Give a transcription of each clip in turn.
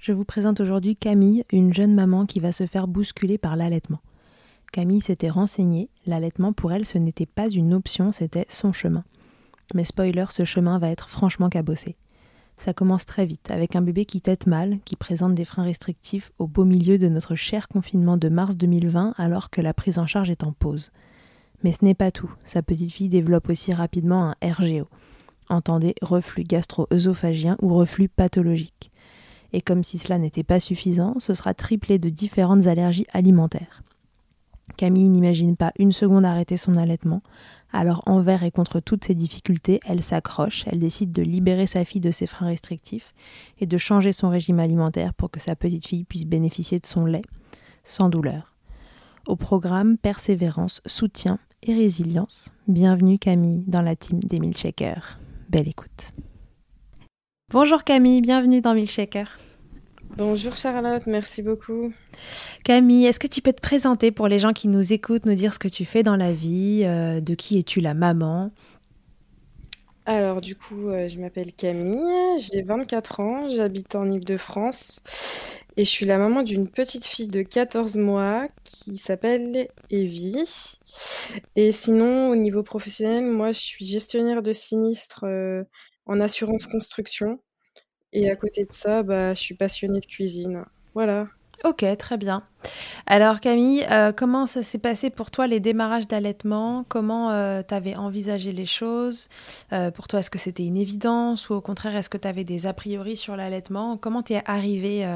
Je vous présente aujourd'hui Camille, une jeune maman qui va se faire bousculer par l'allaitement. Camille s'était renseignée, l'allaitement pour elle ce n'était pas une option, c'était son chemin. Mais spoiler, ce chemin va être franchement cabossé. Ça commence très vite, avec un bébé qui tète mal, qui présente des freins restrictifs au beau milieu de notre cher confinement de mars 2020 alors que la prise en charge est en pause. Mais ce n'est pas tout, sa petite fille développe aussi rapidement un RGO. Entendez reflux gastro-œsophagien ou reflux pathologique. Et comme si cela n'était pas suffisant, ce sera triplé de différentes allergies alimentaires. Camille n'imagine pas une seconde arrêter son allaitement, alors envers et contre toutes ces difficultés, elle s'accroche, elle décide de libérer sa fille de ses freins restrictifs et de changer son régime alimentaire pour que sa petite fille puisse bénéficier de son lait sans douleur. Au programme Persévérance, soutien et résilience. Bienvenue Camille dans la team des Milkshakers. Belle écoute. Bonjour Camille, bienvenue dans Milkshaker. Bonjour Charlotte, merci beaucoup. Camille, est-ce que tu peux te présenter pour les gens qui nous écoutent, nous dire ce que tu fais dans la vie, euh, de qui es-tu la maman? Alors du coup, euh, je m'appelle Camille, j'ai 24 ans, j'habite en Ile-de-France et je suis la maman d'une petite fille de 14 mois qui s'appelle Evie. Et sinon, au niveau professionnel, moi je suis gestionnaire de sinistres euh, en assurance construction. Et à côté de ça, bah, je suis passionnée de cuisine. Voilà. Ok, très bien. Alors Camille, euh, comment ça s'est passé pour toi les démarrages d'allaitement? Comment euh, tu avais envisagé les choses? Euh, Pour toi, est-ce que c'était une évidence ou au contraire, est-ce que tu avais des a priori sur l'allaitement? Comment tu es arrivée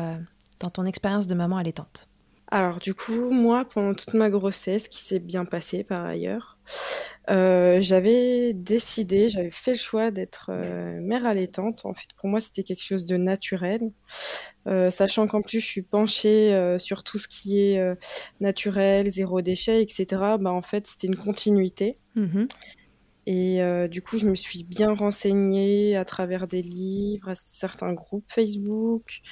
dans ton expérience de maman allaitante? Alors du coup, moi, pendant toute ma grossesse, qui s'est bien passée par ailleurs, euh, j'avais décidé, j'avais fait le choix d'être euh, mère allaitante. En fait, pour moi, c'était quelque chose de naturel, euh, sachant qu'en plus, je suis penchée sur tout ce qui est naturel, zéro déchet, etc. Bah, en fait, c'était une continuité. Mmh Et du coup, je me suis bien renseignée à travers des livres, à certains groupes Facebook,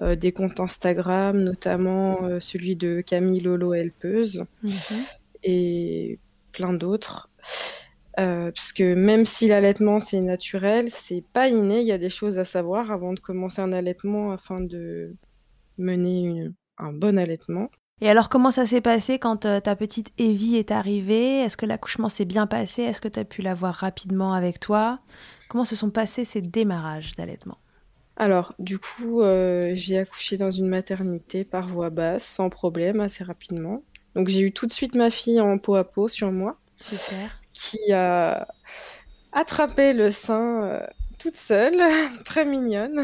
euh, des comptes Instagram, notamment euh, celui de Camille Lolo Helpeuse mhm. et plein d'autres. Euh, parce que même si l'allaitement c'est naturel, c'est pas inné, il y a des choses à savoir avant de commencer un allaitement afin de mener un bon allaitement. Et alors, comment ça s'est passé quand euh, ta petite Evie est arrivée? Est-ce que l'accouchement s'est bien passé? Est-ce que tu as pu la voir rapidement avec toi? Comment se sont passés ces démarrages d'allaitement? Alors, du coup, euh, j'ai accouché dans une maternité par voie basse, sans problème, assez rapidement. Donc, j'ai eu tout de suite ma fille en peau à peau sur moi. Super. Qui a attrapé le sein euh, toute seule, très mignonne.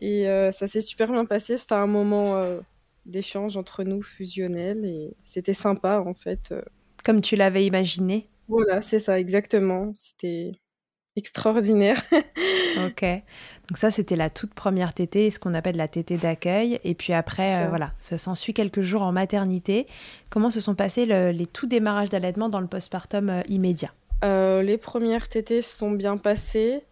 Et ça s'est super bien passé. C'était un moment d'échange entre nous fusionnel et c'était sympa en fait. Euh. Comme tu l'avais imaginé Voilà, c'est ça, exactement. C'était extraordinaire. ok. Donc ça, c'était la toute première tétée, ce qu'on appelle la tétée d'accueil. Et puis après, euh, voilà, ça s'ensuit quelques jours en maternité. Comment se sont passés les tout démarrages d'allaitement dans le postpartum euh, immédiat? Les premières tétées se sont bien passées,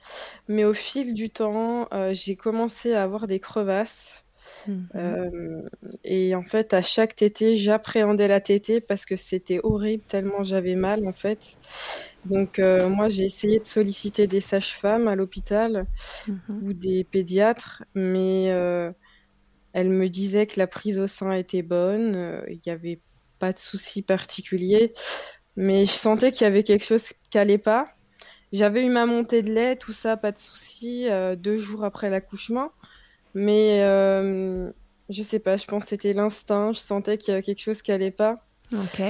mais au fil du temps, j'ai commencé à avoir des crevasses Mmh. Euh, et en fait, à chaque tétée, j'appréhendais la tétée parce que c'était horrible tellement j'avais mal en fait. Donc euh, moi, j'ai essayé de solliciter des sages-femmes à l'hôpital mmh ou des pédiatres, mais euh, elles me disaient que la prise au sein était bonne, il n'y avait pas de souci particulier, mais je sentais qu'il y avait quelque chose qui n'allait pas. J'avais eu ma montée de lait, tout ça, pas de souci, deux jours après l'accouchement. Mais euh, je sais pas, je pense que c'était l'instinct. Je sentais qu'il y avait quelque chose qui allait pas. Ok.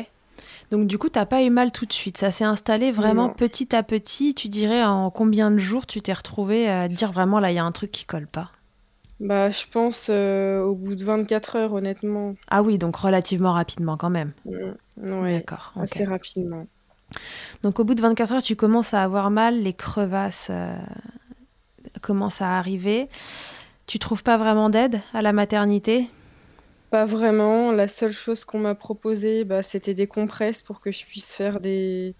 Donc du coup, t'as pas eu mal tout de suite. Ça s'est installé vraiment petit à petit. Tu dirais en combien de jours tu t'es retrouvé à dire vraiment là, il y a un truc qui colle pas? Bah, je pense euh, au bout de 24 heures, honnêtement. Ah oui, donc relativement rapidement quand même. Mmh. Ouais, D'accord. Assez rapidement. Donc au bout de 24 heures, tu commences à avoir mal, les crevasses euh, commencent à arriver. Tu trouves pas vraiment d'aide à la maternité? Pas vraiment. La seule chose qu'on m'a proposé, bah, c'était des compresses pour que je puisse faire des,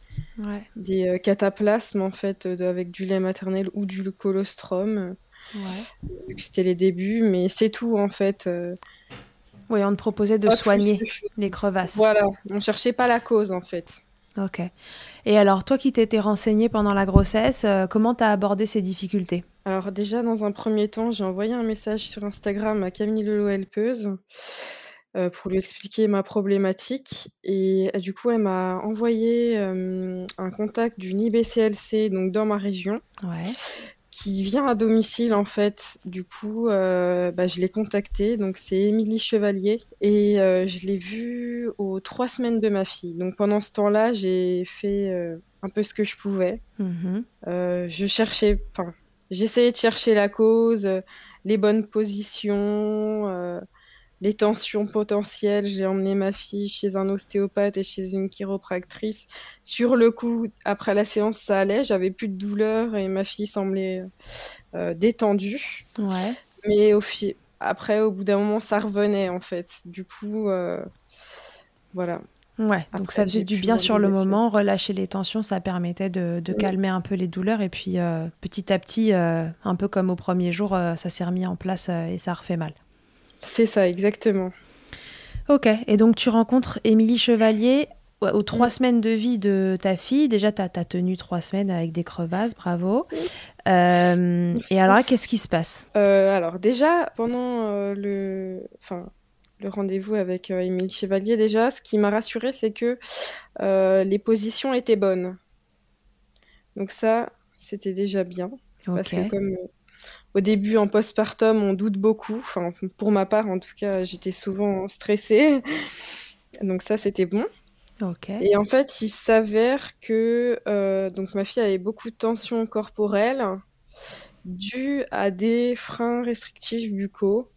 des euh, cataplasmes en fait avec du lait maternel ou du colostrum. Ouais. C'était les débuts, mais c'est tout en fait. Euh. Oui, on te proposait de soigner les crevasses. Voilà, on cherchait pas la cause en fait. Ok. Et alors, toi qui t'étais renseignée pendant la grossesse, euh, comment t'as abordé ces difficultés? Alors déjà, dans un premier temps, j'ai envoyé un message sur Instagram à Camille Lelo Helpeuse euh, pour lui expliquer ma problématique. Et euh, du coup, elle m'a envoyé un contact d'une IBCLC, donc dans ma région. Ouais qui vient à domicile en fait. Du coup, euh, bah, je l'ai contacté. Donc c'est Émilie Chevalier et euh, je l'ai vue aux trois semaines de ma fille. Donc pendant ce temps-là, j'ai fait euh, un peu ce que je pouvais. Mhm. je cherchais, enfin, j'essayais de chercher la cause, les bonnes positions les tensions potentielles. J'ai emmené ma fille chez un ostéopathe et chez une chiropractrice. Sur le coup, après la séance, ça allait. J'avais plus de douleur et ma fille semblait euh, détendue. Ouais. Mais au après, au bout d'un moment, ça revenait en fait. Du coup, euh, voilà. Ouais, donc ça faisait du bien sur le moment, relâcher les tensions, ça permettait de, calmer un peu les douleurs et puis euh, petit à petit, un peu comme au premier jour, ça s'est remis en place et ça refait mal. C'est ça, exactement. Ok, et donc tu rencontres Émilie Chevalier aux trois semaines de vie de ta fille. Déjà, tu as, tenu trois semaines avec des crevasses, bravo. Euh, et alors, qu'est-ce qui se passe? Euh, Alors, déjà, pendant euh, le, enfin, le rendez-vous avec Émilie Chevalier, déjà, ce qui m'a rassurée, c'est que les positions étaient bonnes. Donc ça, c'était déjà bien. Parce que comme au début, en postpartum, on doute beaucoup. Enfin, pour ma part, en tout cas, j'étais souvent stressée. Donc ça, c'était bon. Et en fait, il s'avère que euh, donc ma fille avait beaucoup de tensions corporelles dues à des freins restrictifs buccaux.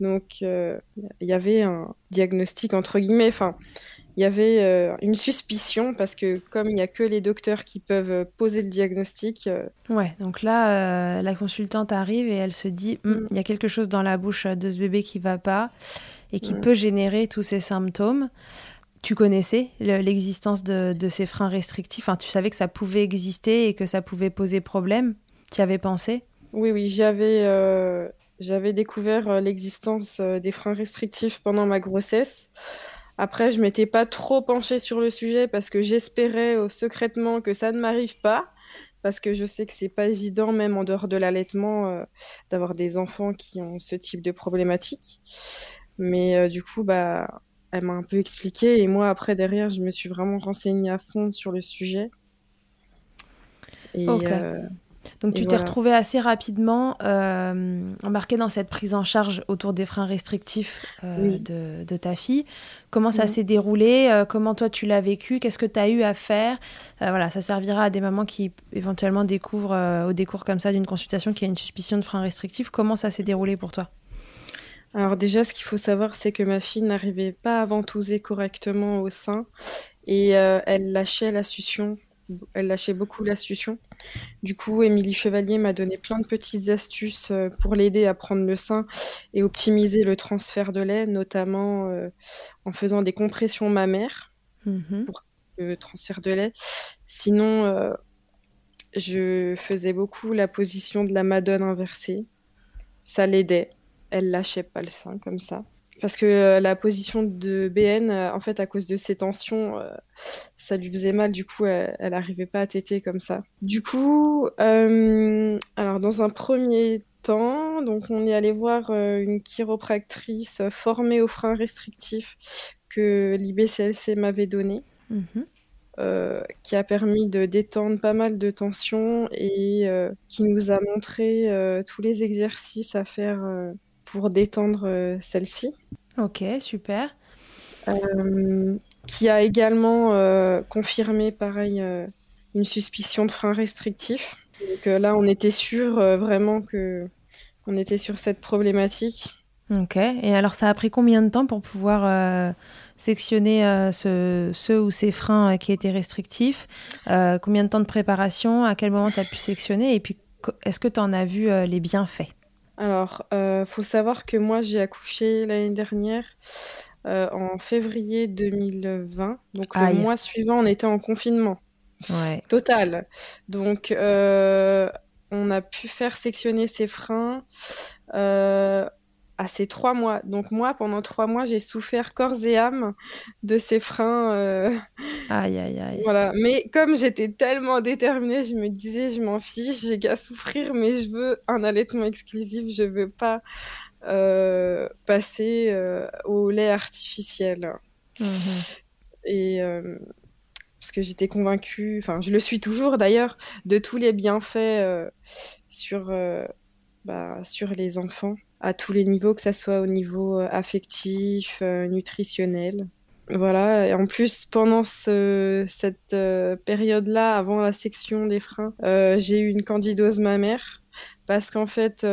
Donc, euh, il y avait un diagnostic entre guillemets. Enfin, il y avait euh, une suspicion parce que comme il n'y a que les docteurs qui peuvent euh, poser le diagnostic. Euh, ouais, donc là, la consultante arrive et elle se dit, hum, mm. il y a quelque chose dans la bouche de ce bébé qui va pas et qui peut générer tous ces symptômes. Tu connaissais l'existence de, ces freins restrictifs enfin, Tu savais que ça pouvait exister et que ça pouvait poser problème? Tu y avais pensé? Oui, oui, j'avais j'avais découvert l'existence des freins restrictifs pendant ma grossesse. Après, je m'étais pas trop penchée sur le sujet parce que j'espérais euh, secrètement que ça ne m'arrive pas. Parce que je sais que c'est pas évident, même en dehors de l'allaitement, euh, d'avoir des enfants qui ont ce type de problématique. Mais du coup, bah, elle m'a un peu expliqué et moi après derrière, je me suis vraiment renseignée à fond sur le sujet. Et, donc tu t'es retrouvée assez rapidement euh, embarquée dans cette prise en charge autour des freins restrictifs euh, de, ta fille. Comment ça s'est déroulé euh, Comment toi tu l'as vécu Qu'est-ce que tu as eu à faire? Voilà, ça servira à des mamans qui éventuellement découvrent au décours comme ça d'une consultation qui a une suspicion de frein restrictif. Comment ça s'est déroulé pour toi? Alors déjà, ce qu'il faut savoir, c'est que ma fille n'arrivait pas à ventouser correctement au sein et elle lâchait la succion elle lâchait beaucoup la succion. Du coup, Émilie Chevalier m'a donné plein de petites astuces euh, pour l'aider à prendre le sein et optimiser le transfert de lait, notamment euh, en faisant des compressions mammaires mmh pour le transfert de lait. Sinon, euh, je faisais beaucoup la position de la madone inversée. Ça l'aidait. Elle lâchait pas le sein comme ça parce que euh, la position de BN, euh, en fait, à cause de ses tensions, euh, ça lui faisait mal. Du coup, elle n'arrivait pas à téter comme ça. Du coup, alors dans un premier temps, donc on est allé voir une chiropractrice formée aux freins restrictifs que l'IBCLC m'avait donné. Mhm. qui a permis de détendre pas mal de tensions et qui nous a montré tous les exercices à faire pour détendre euh, celle-ci. Ok, super. Euh, qui a également euh, confirmé, pareil, une suspicion de frein restrictif. Donc là, on était sûr vraiment que on était sur cette problématique. Ok. Et alors, ça a pris combien de temps pour pouvoir sectionner ce, ceux ou ces freins qui étaient restrictifs? Combien de temps de préparation? À quel moment tu as pu sectionner? Et puis, est-ce que tu en as vu les bienfaits? Alors, euh, faut savoir que moi, j'ai accouché l'année dernière euh, en février 2020. Donc, le mois suivant, on était en confinement total. Donc, euh, on a pu faire sectionner ses freins à ces trois mois. Donc moi, pendant trois mois, j'ai souffert corps et âme de ces freins. Euh, aïe, aïe, aïe. Voilà. Mais comme j'étais tellement déterminée, je me disais, je m'en fiche, j'ai qu'à souffrir, mais je veux un allaitement exclusif, je veux pas euh, passer euh, au lait artificiel. Mhm. Et parce que j'étais convaincue, enfin je le suis toujours d'ailleurs, de tous les bienfaits sur, bah, sur les enfants à tous les niveaux, que ça soit au niveau euh, affectif, euh, nutritionnel. Voilà, et en plus, pendant ce, cette euh, période-là, avant la section des freins, j'ai eu une candidose mammaire. Parce qu'en fait,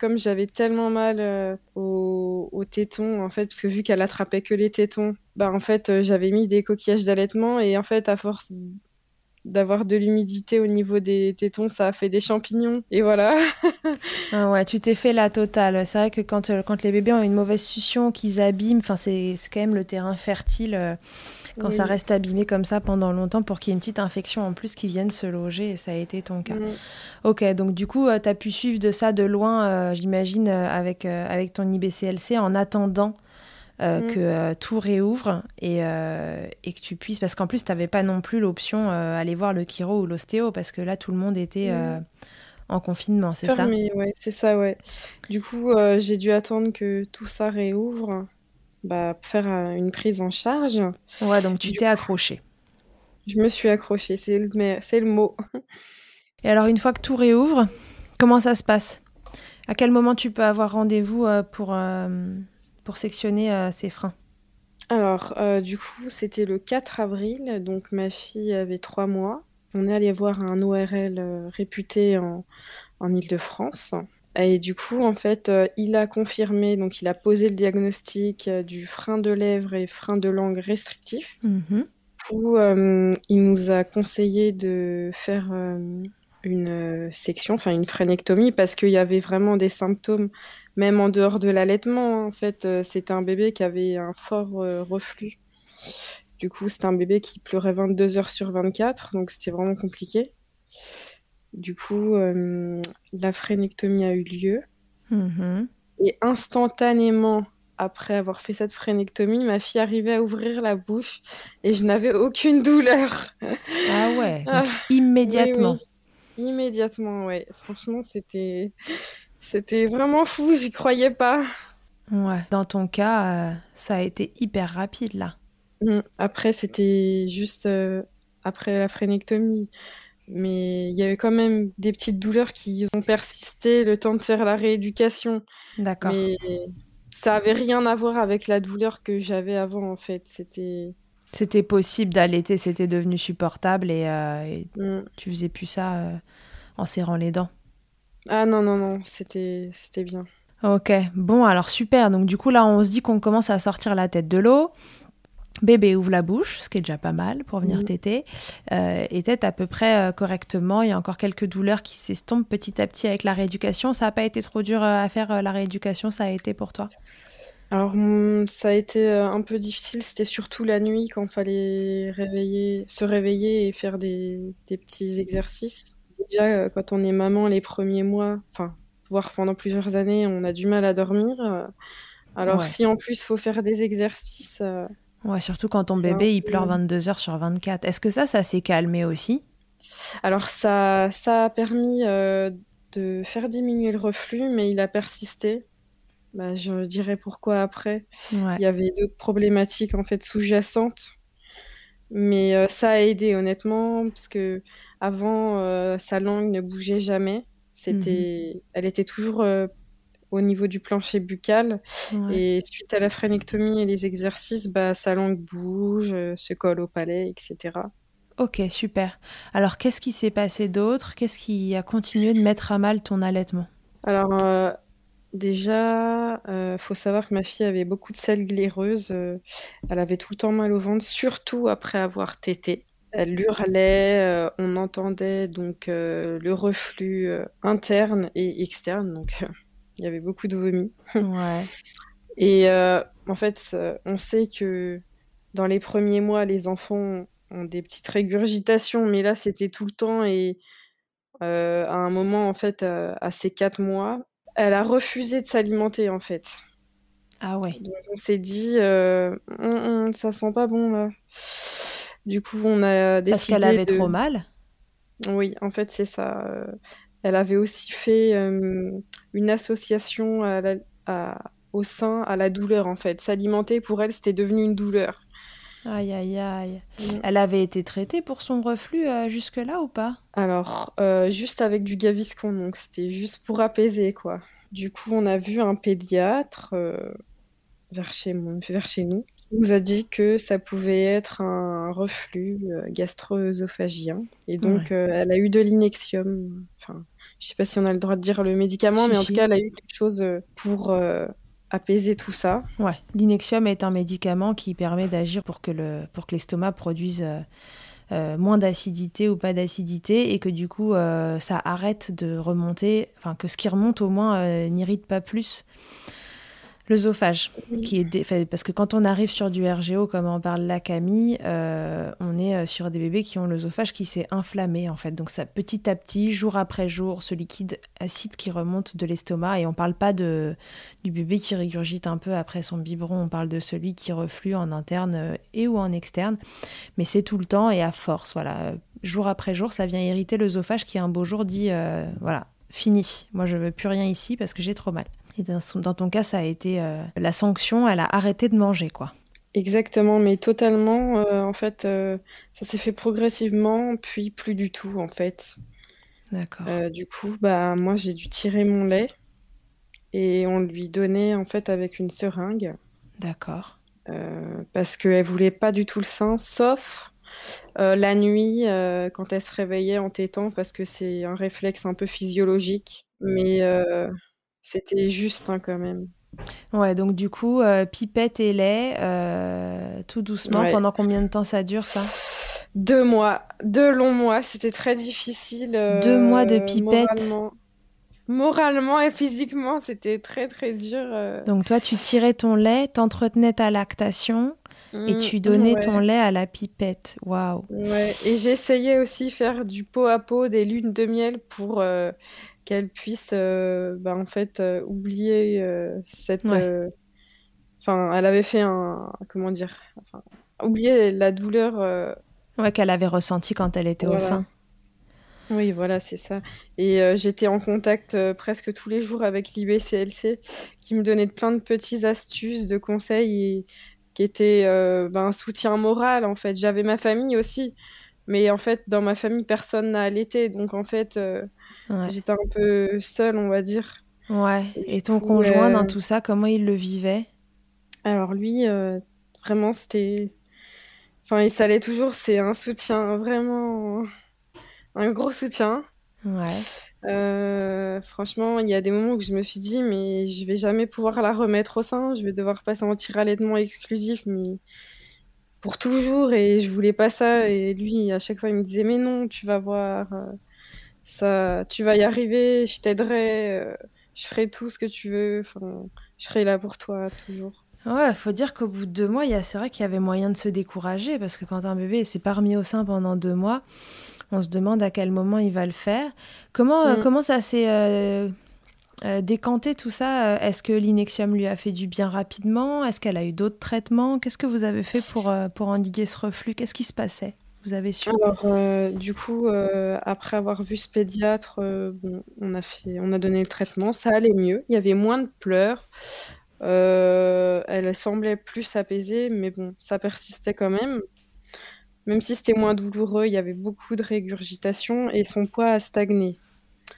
comme j'avais tellement mal aux au tétons, en fait, parce que vu qu'elle attrapait que les tétons, bah en fait, j'avais mis des coquillages d'allaitement et en fait, à force d'avoir de l'humidité au niveau des tétons, ça a fait des champignons. Et voilà. ah ouais, tu t'es fait la totale. C'est vrai que quand, euh, quand les bébés ont une mauvaise succion, qu'ils abîment, enfin c'est quand même le terrain fertile euh, quand ça reste abîmé comme ça pendant longtemps pour qu'il y ait une petite infection en plus qui vienne se loger. Et ça a été ton cas. Ok, donc du coup, euh, tu as pu suivre de ça de loin, j'imagine, avec, avec ton IBCLC en attendant euh, mm. que euh, tout réouvre et, euh, et, que tu puisses. Parce qu'en plus, tu n'avais pas non plus l'option aller voir le chiro ou l'ostéo, parce que là, tout le monde était mm. en confinement, c'est ça? Ouais, c'est ça, ouais. Du coup, j'ai dû attendre que tout ça réouvre bah, pour faire une prise en charge. Ouais, donc tu t'es accroché. Je me suis accrochée, c'est le, c'est le mot. Et alors, une fois que tout réouvre, comment ça se passe? À quel moment tu peux avoir rendez-vous pour pour sectionner euh, ces freins Alors, euh, du coup, c'était le 4 avril, donc ma fille avait trois mois. On est allé voir un ORL euh, réputé en, en Ile-de-France. Et du coup, en fait, il a confirmé, donc il a posé le diagnostic du frein de lèvres et frein de langue restrictif. Mmh coup, il nous a conseillé de faire une section, enfin une frénectomie, parce qu'il y avait vraiment des symptômes même en dehors de l'allaitement, en fait, euh, c'était un bébé qui avait un fort euh, reflux. Du coup, c'était un bébé qui pleurait 22 heures sur 24, donc c'était vraiment compliqué. Du coup, euh, la frénectomie a eu lieu. Mm-hmm. Et instantanément, après avoir fait cette frénectomie, ma fille arrivait à ouvrir la bouche et je n'avais aucune douleur. Ah ouais, ah. immédiatement. Immédiatement, ouais. Franchement, c'était c'était vraiment fou, j'y croyais pas. Ouais. Dans ton cas, euh, ça a été hyper rapide là. Mmh. Après, c'était juste euh, après la phrénectomie. Mais il y avait quand même des petites douleurs qui ont persisté le temps de faire la rééducation. D'accord. Mais ça avait rien à voir avec la douleur que j'avais avant, en fait. C'était. C'était possible d'allaiter, c'était devenu supportable et, euh, mmh. tu faisais plus ça en serrant les dents. Ah non, non, non, c'était bien. Ok, bon, alors super. Donc du coup, là, on se dit qu'on commence à sortir la tête de l'eau. Bébé ouvre la bouche, ce qui est déjà pas mal pour venir téter, euh, et tête à peu près euh, correctement. Il y a encore quelques douleurs qui s'estompent petit à petit avec la rééducation. Ça n'a pas été trop dur euh, à faire la rééducation, ça a été pour toi? Alors hmm, ça a été un peu difficile, c'était surtout la nuit quand il fallait réveiller, se réveiller et faire des, des petits exercices. Déjà quand on est maman les premiers mois, enfin voire pendant plusieurs années, on a du mal à dormir. Euh, alors si en plus il faut faire des exercices. Euh, ouais, surtout quand ton bébé il pleure 22 heures sur 24. Est-ce que ça, ça s'est calmé aussi? Alors ça, ça a permis euh, de faire diminuer le reflux, mais il a persisté. Bah, je dirais pourquoi après. Il y avait d'autres problématiques en fait sous-jacentes. Mais ça a aidé honnêtement, parce que avant, sa langue ne bougeait jamais. C'était, mmh elle était toujours euh, au niveau du plancher buccal. Et suite à la phrénectomie et les exercices, bah, sa langue bouge, euh, se colle au palais, etc. Ok, super. Alors, qu'est-ce qui s'est passé d'autre? Qu'est-ce qui a continué de mettre à mal ton allaitement? Alors, euh, déjà, il faut savoir que ma fille avait beaucoup de selles glaireuses. elle avait tout le temps mal au ventre, surtout après avoir tété. Elle hurlait, euh, on entendait donc euh, le reflux euh, interne et externe, donc il y avait beaucoup de vomi. Ouais. et en fait, on sait que dans les premiers mois, les enfants ont des petites régurgitations, mais là, c'était tout le temps. Et à un moment, en fait, à ces quatre mois, elle a refusé de s'alimenter, en fait. Ah ouais. Donc on s'est dit, ça sent pas bon là. Du coup, on a décidé. Parce qu'elle avait trop mal Oui, en fait, c'est ça. Elle avait aussi fait euh, une association au sein à la douleur, en fait. S'alimenter, pour elle, c'était devenu une douleur. Aïe, aïe, aïe. Mm. Elle avait été traitée pour son reflux euh, jusque-là ou pas? Alors, euh, juste avec du Gaviscon, donc c'était juste pour apaiser, quoi. Du coup, on a vu un pédiatre vers, chez, vers chez nous nous a dit que ça pouvait être un reflux euh, gastro-œsophagien. Et donc, euh, elle a eu de l'inexium. Enfin, je sais pas si on a le droit de dire le médicament, mais en tout cas, elle a eu quelque chose euh, pour apaiser tout ça. Ouais, l'inexium est un médicament qui permet d'agir pour que le pour que l'estomac produise moins d'acidité ou pas d'acidité et que du coup ça arrête de remonter, enfin que ce qui remonte au moins n'irrite pas plus. L'œsophage, qui est parce que quand on arrive sur du RGO, comme en parle la Camille, euh, on est euh, sur des bébés qui ont l'œsophage qui s'est inflammé en fait. Donc ça petit à petit, jour après jour, ce liquide acide qui remonte de l'estomac. Et on parle pas de du bébé qui régurgite un peu après son biberon, on parle de celui qui reflue en interne euh, et ou en externe, mais c'est tout le temps et à force, voilà, jour après jour, ça vient irriter l'œsophage qui un beau jour dit voilà fini, moi je veux plus rien ici parce que j'ai trop mal. Et dans, ton cas, ça a été euh, la sanction, elle a arrêté de manger, quoi. Exactement, mais totalement. Euh, en fait, euh, ça s'est fait progressivement, puis plus du tout, en fait. D'accord. du coup, bah moi, j'ai dû tirer mon lait et on lui donnait en fait avec une seringue. D'accord. parce qu'elle voulait pas du tout le sein, sauf la nuit quand elle se réveillait en tétant, parce que c'est un réflexe un peu physiologique. Mais c'était juste hein, quand même. Ouais, donc du coup, euh, pipette et lait, euh, tout doucement. Pendant combien de temps ça dure ça? Deux mois, deux longs mois. C'était très difficile. Euh, deux mois de pipette. Moralement. et physiquement, c'était très très dur. Donc toi, tu tirais ton lait, t'entretenais ta lactation. et mmh, tu donnais ton lait à la pipette. Waouh. Ouais. Et j'essayais aussi faire du pot à pot, des lunes de miel pour qu'elle puisse euh, bah, en fait euh, oublier euh, cette enfin elle avait fait un comment dire oublier la douleur ouais qu'elle avait ressenti quand elle était au sein Oui, voilà, c'est ça. Et euh, j'étais en contact euh, presque tous les jours avec l'IBCLC qui me donnait plein de petites astuces, de conseils et qui étaient euh, ben, un soutien moral en fait. J'avais ma famille aussi, mais en fait dans ma famille personne n'a allaité, donc en fait j'étais un peu seule, on va dire. Ouais. Et, ton conjoint dans tout ça, comment il le vivait? Alors lui, vraiment c'était, enfin il s'allait toujours, c'est un soutien vraiment un gros soutien. Ouais. Euh, franchement, il y a des moments où je me suis dit, mais je vais jamais pouvoir la remettre au sein. Je vais devoir passer en tir allaitement exclusif, mais pour toujours. Et je voulais pas ça. Et lui, à chaque fois, il me disait, mais non, tu vas voir, euh, ça, tu vas y arriver. Je t'aiderai. Euh, je ferai tout ce que tu veux. Enfin, je serai là pour toi toujours. Ouais, faut dire qu'au bout de deux mois, c'est vrai qu'il y avait moyen de se décourager parce que quand un bébé s'est pas remis au sein pendant deux mois, on se demande à quel moment il va le faire. Comment, euh, mm. comment ça s'est euh, euh, décanté tout ça Est-ce que l'inexium lui a fait du bien rapidement? Est-ce qu'elle a eu d'autres traitements? Qu'est-ce que vous avez fait pour, pour endiguer ce reflux? Qu'est-ce qui se passait? Vous avez su? Alors, du coup, après avoir vu ce pédiatre, on, a fait, on a donné le traitement, ça allait mieux. Il y avait moins de pleurs. elle semblait plus apaisée, mais bon, ça persistait quand même. Même si c'était moins douloureux, il y avait beaucoup de régurgitation et son poids a stagné.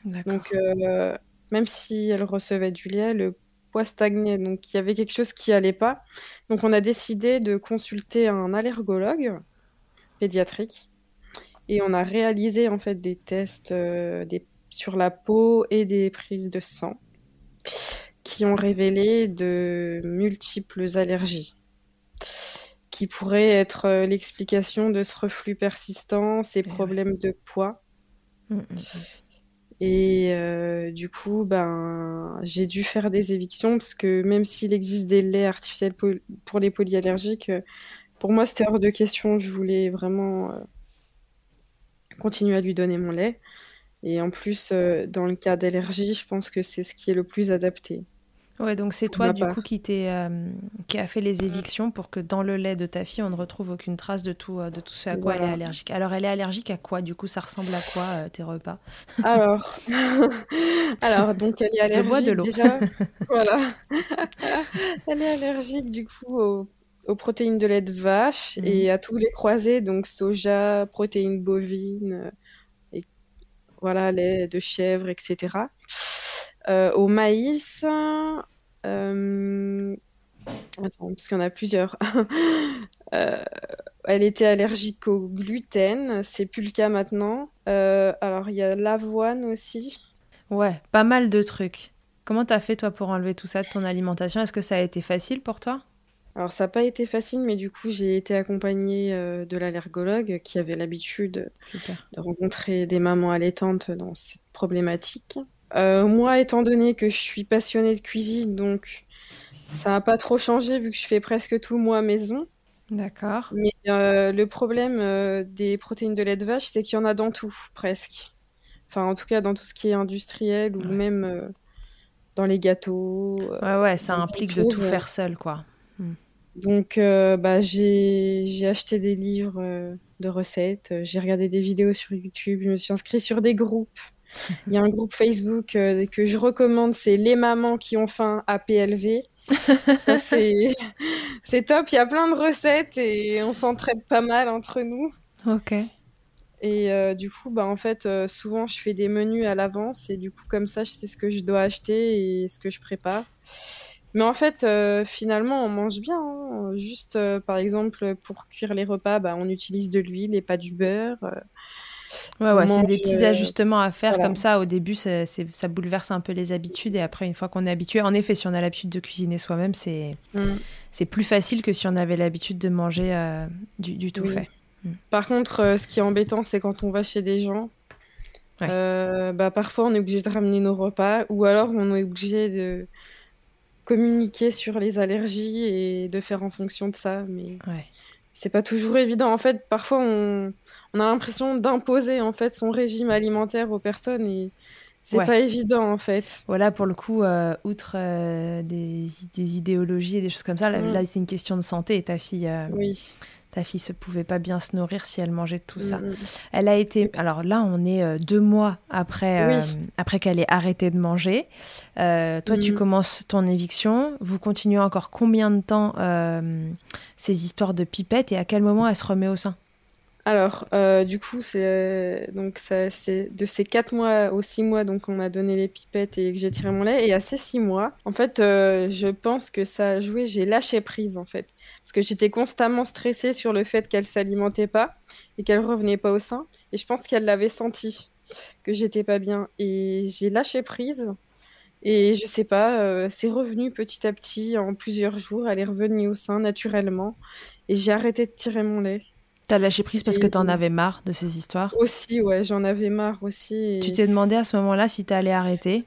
Donc, euh, même si elle recevait du lait, le poids stagnait. Donc, il y avait quelque chose qui allait pas. Donc, on a décidé de consulter un allergologue pédiatrique et on a réalisé en fait des tests euh, des... sur la peau et des prises de sang qui ont révélé de multiples allergies qui pourrait être euh, l'explication de ce reflux persistant, ces problèmes de poids. Mmh, mmh, mmh. Et euh, du coup, ben, j'ai dû faire des évictions parce que même s'il existe des laits artificiels pour les polyallergiques, euh, pour moi, c'était hors de question. Je voulais vraiment continuer à lui donner mon lait. Et en plus, dans le cas d'allergie, je pense que c'est ce qui est le plus adapté. Ouais, donc c'est toi du coup qui, euh, qui a fait les évictions pour que dans le lait de ta fille, on ne retrouve aucune trace de tout, euh, de tout ce à quoi elle est allergique. Alors elle est allergique à quoi Du coup, ça ressemble à quoi euh, tes repas? Alors, alors donc elle est allergique de déjà. voilà, elle est allergique du coup aux, protéines de lait de vache et mhm. à tous les croisés, donc soja, protéines bovines, et voilà lait de chèvre, etc. Euh, au maïs. Euh, attends, parce qu'il y en a plusieurs. Euh, elle était allergique au gluten, c'est plus le cas maintenant. alors il y a l'avoine aussi. Ouais, pas mal de trucs. Comment t'as fait toi pour enlever tout ça de ton alimentation? Est-ce que ça a été facile pour toi? Alors ça n'a pas été facile, mais du coup j'ai été accompagnée de l'allergologue qui avait l'habitude de rencontrer des mamans allaitantes dans cette problématique. Euh, moi, étant donné que je suis passionnée de cuisine, donc ça n'a pas trop changé vu que je fais presque tout moi maison. D'accord. Mais euh, le problème euh, des protéines de lait de vache, c'est qu'il y en a dans tout, presque. Enfin, en tout cas, dans tout ce qui est industriel ou même dans les gâteaux. ouais, ouais, ça implique de tout faire seul, quoi. Hmm. Donc, bah, j'ai acheté des livres de recettes, j'ai regardé des vidéos sur YouTube, je me suis inscrite sur des groupes. Il y a un groupe Facebook euh, que je recommande, c'est Les mamans qui ont faim à PLV. c'est top, il y a plein de recettes et on s'entraide pas mal entre nous. Ok. Et euh, du coup, bah, en fait, euh, souvent, je fais des menus à l'avance et du coup, comme ça, je sais ce que je dois acheter et ce que je prépare. Mais en fait, finalement, on mange bien. Hein. Juste, par exemple, pour cuire les repas, bah, on utilise de l'huile et pas du beurre. Ouais, ouais, c'est des petits ajustements à faire comme ça. Au début, ça bouleverse un peu les habitudes et après, une fois qu'on est habitué, en effet, si on a l'habitude de cuisiner soi-même, c'est mm. plus facile que si on avait l'habitude de manger euh, du, tout fait. Mm. Par contre, euh, ce qui est embêtant, c'est quand on va chez des gens, euh, bah, parfois on est obligé de ramener nos repas ou alors on est obligé de communiquer sur les allergies et de faire en fonction de ça. Mais c'est pas toujours évident. En fait, parfois on on a l'impression d'imposer en fait son régime alimentaire aux personnes et c'est pas évident en fait. Voilà, pour le coup, euh, outre euh, des, idéologies et des choses comme ça, là, mm. c'est une question de santé. Ta fille, euh, ta fille se pouvait pas bien se nourrir si elle mangeait tout ça. Mm. Elle a été. Alors là, on est euh, deux mois après, après qu'elle ait arrêté de manger. Toi, tu mm. commences ton éviction. Vous continuez encore combien de temps ces histoires de pipettes et à quel moment elle se remet au sein? Alors, euh, du coup, c'est c'est de ces 4 mois aux 6 mois, donc on a donné les pipettes et que j'ai tiré mon lait. Et à ces 6 mois, en fait, euh, je pense que ça a joué, j'ai lâché prise, en fait. Parce que j'étais constamment stressée sur le fait qu'elle s'alimentait pas et qu'elle revenait pas au sein. Et je pense qu'elle l'avait senti, que j'étais pas bien. Et j'ai lâché prise. Et je sais pas, euh, c'est revenu petit à petit en plusieurs jours. Elle est revenue au sein naturellement. Et j'ai arrêté de tirer mon lait. T'as lâché prise parce que t'en avais marre de ces histoires Aussi, ouais, j'en avais marre aussi. Tu t'es demandé à ce moment-là si t'allais arrêter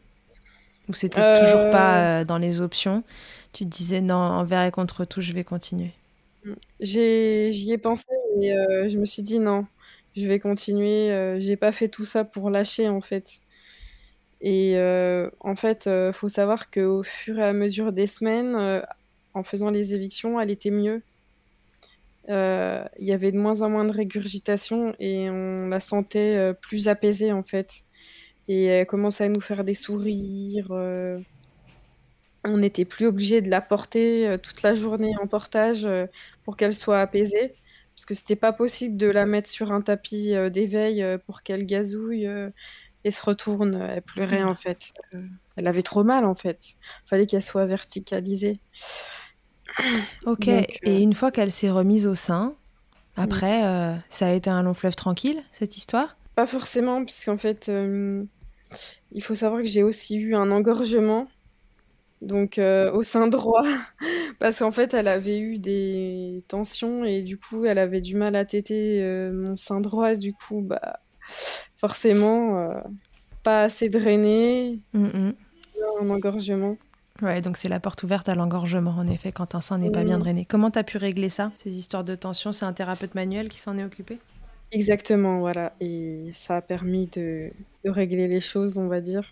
Ou c'était toujours pas euh. Euh, dans les options Tu te disais non, envers et contre tout, je vais continuer J'y ai, pensé, mais euh, je me suis dit non, je vais continuer. J'ai pas fait tout ça pour lâcher en fait. Et en fait, faut savoir qu'au fur et à mesure des semaines, en faisant les évictions, elle était mieux. Euh, il y avait de moins en moins de régurgitation et on la sentait euh, plus apaisée en fait. Et elle commençait à nous faire des sourires. Euh, on n'était plus obligé de la porter toute la journée en portage pour qu'elle soit apaisée. Parce que c'était pas possible de la mettre sur un tapis d'éveil pour qu'elle gazouille et se retourne. Elle pleurait en fait. elle avait trop mal en fait. Il fallait qu'elle soit verticalisée. Ok, et euh, une fois qu'elle s'est remise au sein, après, euh, ça a été un long fleuve tranquille, cette histoire? Pas forcément, puisqu'en fait, euh, il faut savoir que j'ai aussi eu un engorgement, donc au sein droit, parce qu'en fait, elle avait eu des tensions et du coup, elle avait du mal à téter mon sein droit, du coup, bah, forcément, pas assez drainé, mm, mm. un engorgement. Ouais, donc c'est la porte ouverte à l'engorgement, en effet, quand un sein n'est pas bien mm. drainé. Comment tu as pu régler ça, ces histoires de tension? C'est un thérapeute manuel qui s'en est occupé? Exactement, voilà. Et ça a permis de, régler les choses, on va dire.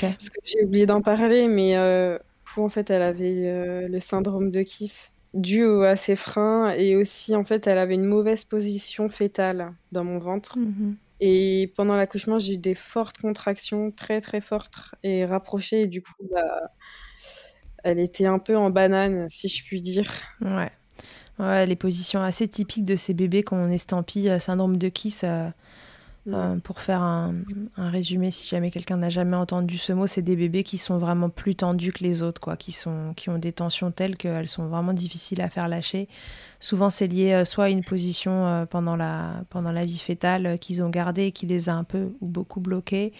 Parce que j'ai oublié d'en parler, mais euh, en fait, elle avait euh, le syndrome de Kiss dû à ses freins et aussi, en fait, elle avait une mauvaise position fétale dans mon ventre. Mm-hmm. Et pendant l'accouchement, j'ai eu des fortes contractions, très très fortes et rapprochées. Et du coup, bah, elle était un peu en banane, si je puis dire. Ouais. Ouais, les positions assez typiques de ces bébés qu'on estampille euh, syndrome de Kiss. Euh, euh, pour faire un, résumé, si jamais quelqu'un n'a jamais entendu ce mot, c'est des bébés qui sont vraiment plus tendus que les autres, quoi, qui, sont, qui ont des tensions telles qu'elles sont vraiment difficiles à faire lâcher. Souvent, c'est lié euh, soit à une position euh, pendant, la, pendant la vie fétale qu'ils ont gardée et qui les a un peu ou beaucoup bloqués,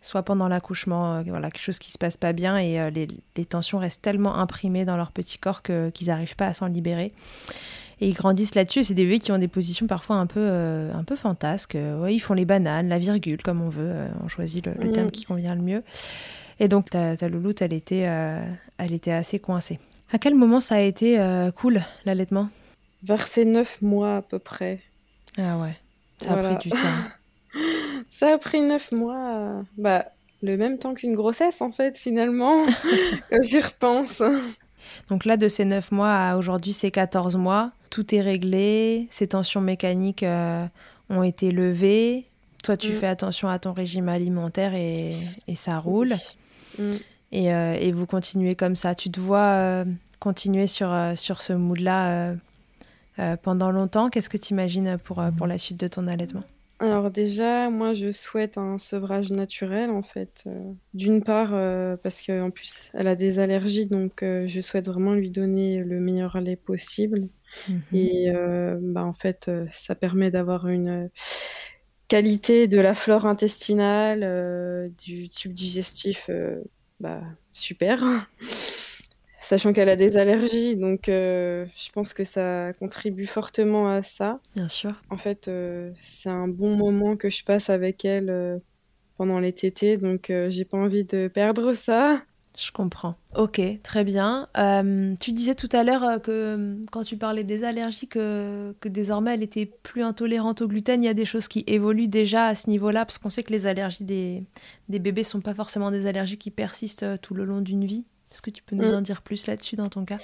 soit pendant l'accouchement, voilà, quelque chose qui se passe pas bien et les, les, tensions restent tellement imprimées dans leur petit corps qu'ils n'arrivent pas à s'en libérer et ils grandissent là-dessus. C'est des bébés qui ont des positions parfois un peu, euh, un peu fantasques. Ouais, ils font les bananes, la virgule, comme on veut. Euh, on choisit le, mm. terme qui convient le mieux. Et donc, ta, ta louloute, elle était, euh, elle était assez coincée. À quel moment ça a été cool, l'allaitement? Vers ces neuf mois à peu près. Ah ouais, ça a pris du temps. ça a pris neuf mois. Bah, le même temps qu'une grossesse, en fait, finalement, quand j'y repense. Donc là, de ces 9 mois à aujourd'hui, c'est 14 mois. Tout est réglé, ces tensions mécaniques euh, ont été levées. Toi, tu mm. fais attention à ton régime alimentaire et, ça roule. Mm. Euh, et, vous continuez comme ça. Tu te vois euh, continuer sur, sur ce mood-là pendant longtemps. Qu'est-ce que tu imagines pour, pour la suite de ton allaitement? Alors déjà, moi, je souhaite un sevrage naturel, en fait. Euh, d'une part, euh, parce qu'en plus, elle a des allergies, donc euh, je souhaite vraiment lui donner le meilleur lait possible. Mhm. Et bah, en fait, ça permet d'avoir une qualité de la flore intestinale, du tube digestif, bah, super sachant qu'elle a des allergies, donc euh, je pense que ça contribue fortement à ça. Bien sûr. En fait, euh, c'est un bon moment que je passe avec elle euh, pendant les tétés, donc j'ai pas envie de perdre ça. Je comprends. Ok, très bien. tu disais tout à l'heure que quand tu parlais des allergies, que, que, désormais elle était plus intolérante au gluten. Il y a des choses qui évoluent déjà à ce niveau-là, parce qu'on sait que les allergies des, des bébés sont pas forcément des allergies qui persistent tout le long d'une vie. Est-ce que tu peux nous mm. en dire plus là-dessus dans ton cas?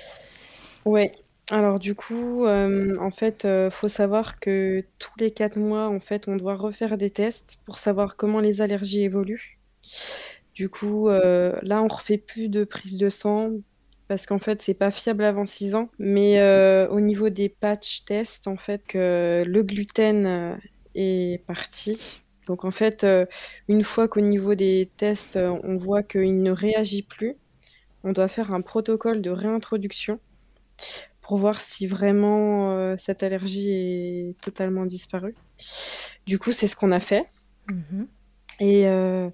Oui. Alors du coup, en fait, faut savoir que tous les quatre mois, en fait, on doit refaire des tests pour savoir comment les allergies évoluent. Du coup, là, on refait plus de prise de sang parce qu'en fait, c'est pas fiable avant 6 ans. Mais au niveau des patch tests, en fait, que le gluten est parti. Donc en fait, une fois qu'au niveau des tests, on voit qu'il ne réagit plus, on doit faire un protocole de réintroduction pour voir si vraiment euh, cette allergie est totalement disparue. Du coup, c'est ce qu'on a fait. Mhm. Et euh,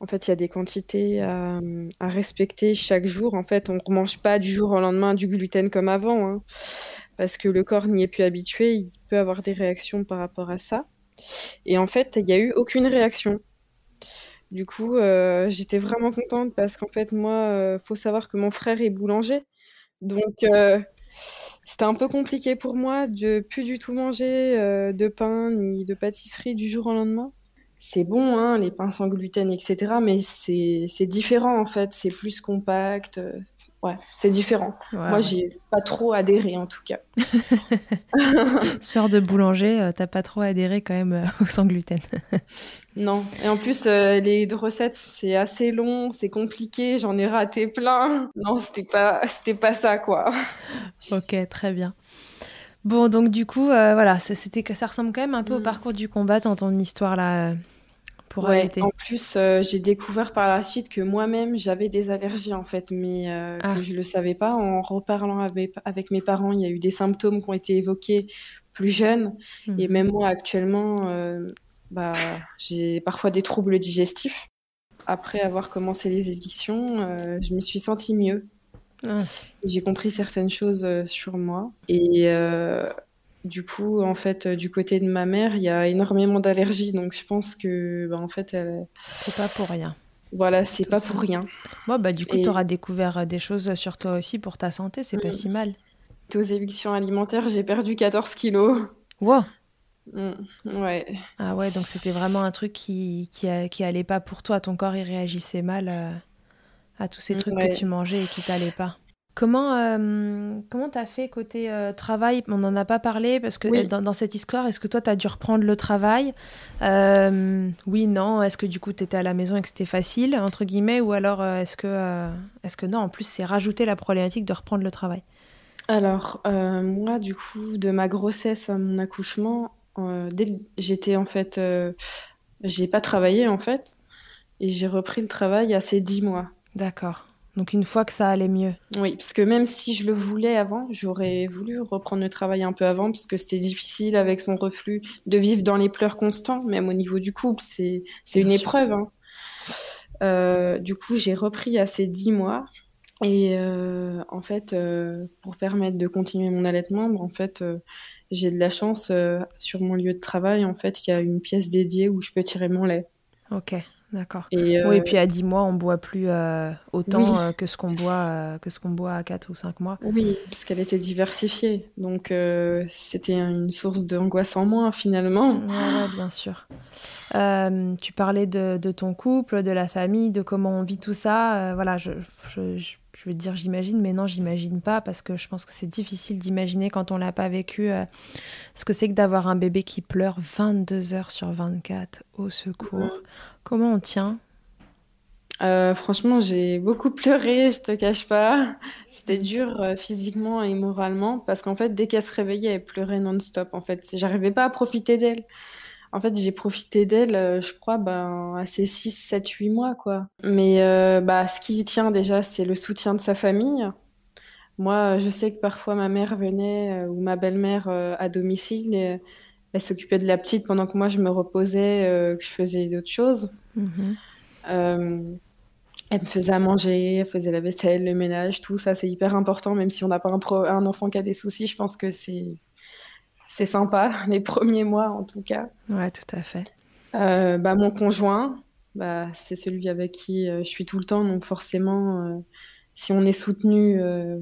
en fait, il y a des quantités à, respecter chaque jour. En fait, on ne mange pas du jour au lendemain du gluten comme avant, hein, parce que le corps n'y est plus habitué. Il peut avoir des réactions par rapport à ça. Et en fait, il n'y a eu aucune réaction. Du coup, euh, j'étais vraiment contente parce qu'en fait, moi, il faut savoir que mon frère est boulanger. Donc, c'était un peu compliqué pour moi de plus du tout manger euh, de pain ni de pâtisserie du jour au lendemain. C'est bon, hein, les pains sans gluten, etc. Mais c'est différent en fait. C'est plus compact. Euh, ouais, c'est différent. Moi, j'ai pas trop adhéré en tout cas. Sœur de boulanger, euh, t'as pas trop adhéré quand même au sans gluten. non. Et en plus, les recettes, c'est assez long, c'est compliqué. J'en ai raté plein. Non, c'était pas, c'était pas ça quoi. ok, très bien. Bon, donc du coup, voilà, c'était que ça ressemble quand même un peu au mm. parcours du combat dans ton histoire là en plus, euh, j'ai découvert par la suite que moi-même j'avais des allergies en fait, mais euh, que ah. je le savais pas. En reparlant avec, mes parents, il y a eu des symptômes qui ont été évoqués plus jeunes, et mhm. même moi actuellement, euh, bah, j'ai parfois des troubles digestifs. Après avoir commencé les éditions, je me suis sentie mieux. Ah. J'ai compris certaines choses sur moi et du coup, en fait, euh, du côté de ma mère, il y a énormément d'allergies, donc je pense que, bah, en fait, elle. C'est pas pour rien. Voilà, c'est pas pour rien. Moi, bah, du coup, tu auras découvert euh, des choses sur toi aussi pour ta santé, c'est pas mm. si mal. Aux évictions alimentaires, j'ai perdu 14 kilos. Wow! Mm, ouais. Ah ouais, donc c'était vraiment un truc qui, qui, qui, allait pas pour toi. Ton corps, il réagissait mal euh, à, tous ces trucs que tu mangeais et qui t'allaient pas. Comment euh, comment t'as fait côté euh, travail? On n'en a pas parlé parce que dans, cette histoire, est-ce que toi t'as dû reprendre le travail? Euh, Oui, non. Est-ce que du coup t'étais à la maison et que c'était facile entre guillemets, ou alors est-ce que est-ce que non? En plus, c'est rajouter la problématique de reprendre le travail. Alors moi, du coup, de ma grossesse à mon accouchement, dès j'étais en fait, j'ai pas travaillé en fait, et j'ai repris le travail à ces dix mois. D'accord. Donc une fois que ça allait mieux. Oui, parce que même si je le voulais avant, j'aurais voulu reprendre le travail un peu avant, parce que c'était difficile avec son reflux de vivre dans les pleurs constants, même au niveau du couple, c'est une épreuve. Hein. Euh, du coup, j'ai repris à ces dix mois. Et euh, en fait, euh, pour permettre de continuer mon allaitement, en fait, j'ai de la chance sur mon lieu de travail. En fait, il y a une pièce dédiée où je peux tirer mon lait. Ok. D'accord. Et, Oui, et puis à 10 mois, on boit plus euh, autant euh, que ce qu'on boit, euh, que ce qu'on boit à 4 ou 5 mois. Oui, parce qu'elle était diversifiée. Donc c'était une source d'angoisse en moins finalement. Oui, bien sûr. tu parlais de, de, ton couple, de la famille, de comment on vit tout ça. voilà, je, je, je je veux dire j'imagine, mais non, j'imagine pas parce que je pense que c'est difficile d'imaginer quand on l'a pas vécu ce que c'est que d'avoir un bébé qui pleure 22 heures sur 24 au secours. Comment on tient? Euh, franchement, j'ai beaucoup pleuré, je te cache pas. C'était dur euh, physiquement et moralement parce qu'en fait, dès qu'elle se réveillait, elle pleurait non-stop. En fait, j'arrivais pas à profiter d'elle. En fait, j'ai profité d'elle, euh, je crois, ben, à ses 6, 7, 8 mois, quoi. Mais bah, ce qui tient déjà, c'est le soutien de sa famille. Moi, je sais que parfois ma mère venait ou ma belle-mère à domicile et elle s'occupait de la petite pendant que moi je me reposais, euh, que je faisais d'autres choses. Mhm. Euh, elle me faisait à manger, elle faisait la vaisselle, le ménage, tout ça c'est hyper important. Même si on n'a pas un, un, enfant qui a des soucis, je pense que c'est c'est sympa les premiers mois en tout cas. Ouais, tout à fait. Euh, bah, mon conjoint, bah, c'est celui avec qui je suis tout le temps, donc forcément si on est soutenu,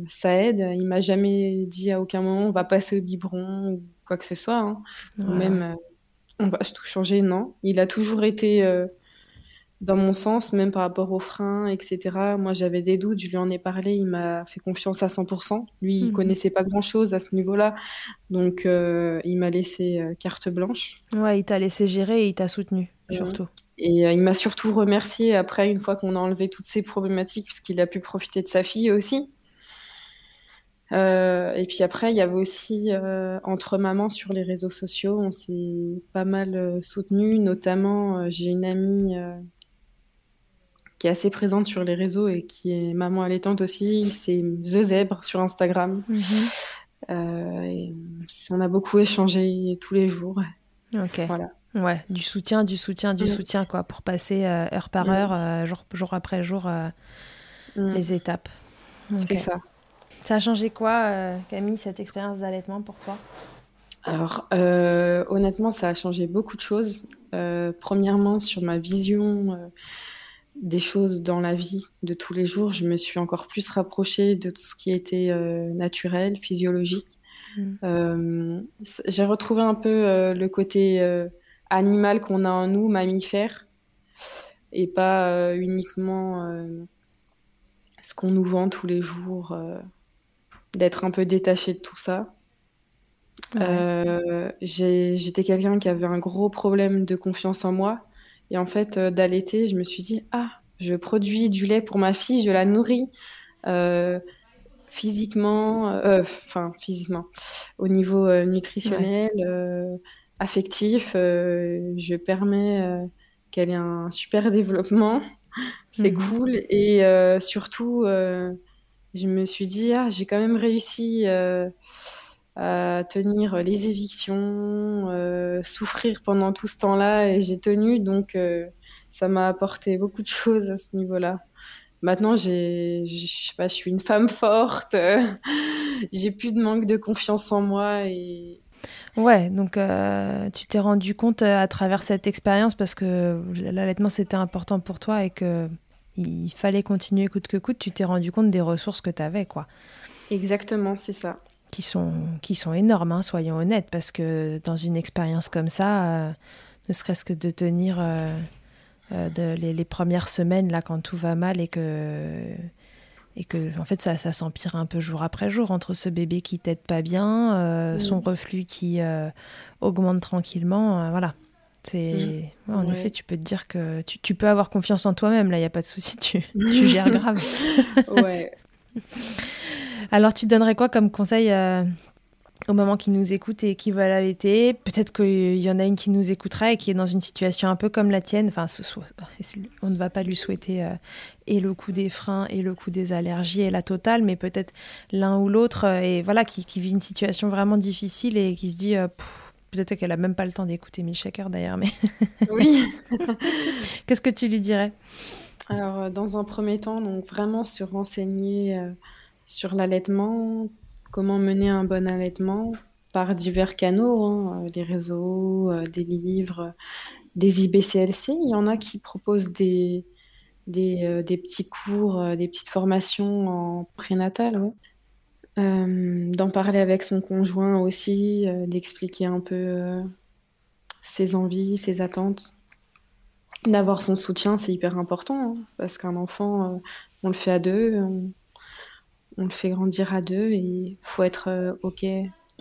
ça aide. Il m'a jamais dit à aucun moment on va passer au biberon quoi que ce soit. Hein. même, euh, on va tout changer, non. Il a toujours été euh, dans mon sens, même par rapport aux freins, etc. Moi, j'avais des doutes, je lui en ai parlé, il m'a fait confiance à 100%. Lui, il Mhm. connaissait pas grand-chose à ce niveau-là, donc euh, il m'a laissé euh, carte blanche. Ouais, il t'a laissé gérer et il t'a soutenu, surtout. Et euh, il m'a surtout remercié après, une fois qu'on a enlevé toutes ces problématiques, puisqu'il a pu profiter de sa fille aussi. Euh, et puis après, il y avait aussi euh, entre mamans sur les réseaux sociaux, on s'est pas mal soutenu. Notamment, j'ai une amie qui est assez présente sur les réseaux et qui est maman allaitante aussi. C'est The Zèbre sur Instagram. Mhm. Euh, et on a beaucoup échangé tous les jours. Ok. Voilà. Ouais, du soutien, du soutien, du soutien, quoi, pour passer euh, heure par heure, euh, jour, jour après jour, Mm. les étapes. C'est ça. Ça a changé quoi, Camille, cette expérience d'allaitement pour toi? Alors, honnêtement, ça a changé beaucoup de choses. Premièrement, sur ma vision des choses dans la vie de tous les jours, je me suis encore plus rapprochée de tout ce qui était euh, naturel, physiologique. Mm. Euh, j'ai retrouvé un peu euh, le côté animal qu'on a en nous, mammifère, et pas uniquement ce qu'on nous vend tous les jours, d'être un peu détaché de tout ça. Ouais. J'étais quelqu'un qui avait un gros problème de confiance en moi. Et en fait, euh, d'allaiter, je me suis dit, ah, je produis du lait pour ma fille, je la nourris euh, physiquement, euh, enfin physiquement, au niveau euh, nutritionnel, affectif, je permets qu'elle ait un super développement. C'est Mhm. cool. Et surtout, je me suis dit, ah, j'ai quand même réussi euh, à tenir les évictions, euh, souffrir pendant tout ce temps-là, et j'ai tenu, donc euh, ça m'a apporté beaucoup de choses à ce niveau-là. Maintenant, j'ai, je sais pas, je suis une femme forte, j'ai plus de manque de confiance en moi et Ouais, donc euh, tu t'es rendu compte à travers cette expérience parce que l'allaitement c'était important pour toi et que il fallait continuer coûte que coûte, tu t'es rendu compte des ressources que tu avais, quoi, exactement, c'est ça. Qui sont, qui sont énormes, hein, soyons honnêtes, parce que dans une expérience comme ça, euh, ne serait-ce que de tenir euh, euh, de- les, les premières semaines, là, quand tout va mal et que, et que en fait, ça, ça s'empire un peu jour après jour entre ce bébé qui t'aide pas bien, euh, Mm. son reflux qui augmente tranquillement, voilà. C'est, ouais, en Ouais. effet, tu peux te dire que tu, tu peux avoir confiance en toi-même, là, il n'y a pas de souci, tu, tu gères grave. Ouais. Alors, tu donnerais quoi comme conseil euh, aux mamans qui nous écoutent et qui veulent allaiter Peut-être qu'il y en a une qui nous écoutera et qui est dans une situation un peu comme la tienne. Enfin, ce soit- on ne va pas lui souhaiter euh, et le coup des freins et le coup des allergies et la totale, mais peut-être l'un ou l'autre euh, et voilà qui, qui vit une situation vraiment difficile et qui se dit euh, peut-être qu'elle a même pas le temps d'écouter Milkshaker d'ailleurs, mais Oui. qu'est-ce que tu lui dirais? Alors, euh, dans un premier temps, donc vraiment se renseigner euh, sur l'allaitement, comment mener un bon allaitement par divers canaux, hein, euh, les réseaux, euh, des livres, euh, des IBCLC. Il y en a qui proposent des, des, euh, petits cours, euh, des petites formations en prénatal. Euh, d'en parler avec son conjoint aussi, euh, d'expliquer un peu euh, ses envies, ses attentes. D'avoir son soutien, c'est hyper important, hein, parce qu'un enfant, euh, on le fait à deux, on le fait grandir à deux, et il faut être euh, OK,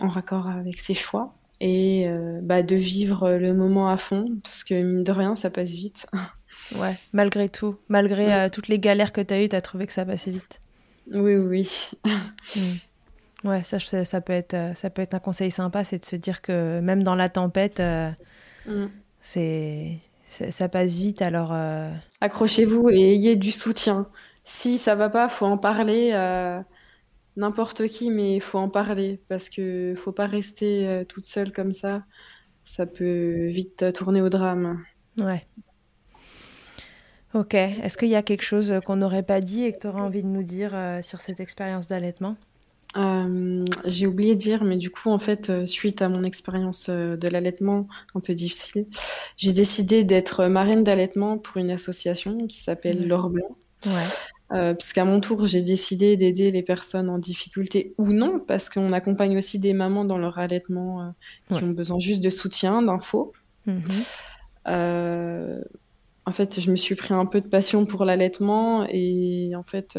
en raccord avec ses choix, et euh, bah, de vivre le moment à fond, parce que mine de rien, ça passe vite. Ouais, malgré tout, malgré Ouais. euh, toutes les galères que tu as eues, tu as trouvé que ça passait vite. Oui, oui. Mm. Ouais, ça, ça, ça peut être, ça peut être un conseil sympa, c'est de se dire que même dans la tempête, euh, Mm. c'est, ça passe vite. Alors, Accrochez-vous et ayez du soutien. Si ça va pas, faut en parler à n'importe qui, mais il faut en parler, parce que faut pas rester euh, toute seule comme ça. Ça peut vite euh, tourner au drame. ouais. Ok. Est-ce qu'il y a quelque chose qu'on n'aurait pas dit et que tu aurais envie de nous dire euh, sur cette expérience d'allaitement? Euh, j'ai oublié de dire, mais du coup, en fait, euh, suite à mon expérience euh, de l'allaitement un peu difficile, j'ai décidé d'être marraine d'allaitement pour une association qui s'appelle Ouais. L'Or Blanc. Ouais. Euh, parce qu'à mon tour, j'ai décidé d'aider les personnes en difficulté ou non, parce qu'on accompagne aussi des mamans dans leur allaitement euh, qui Ouais. ont besoin juste de soutien, d'infos. Mhm. Euh, en fait, je me suis pris un peu de passion pour l'allaitement et en fait,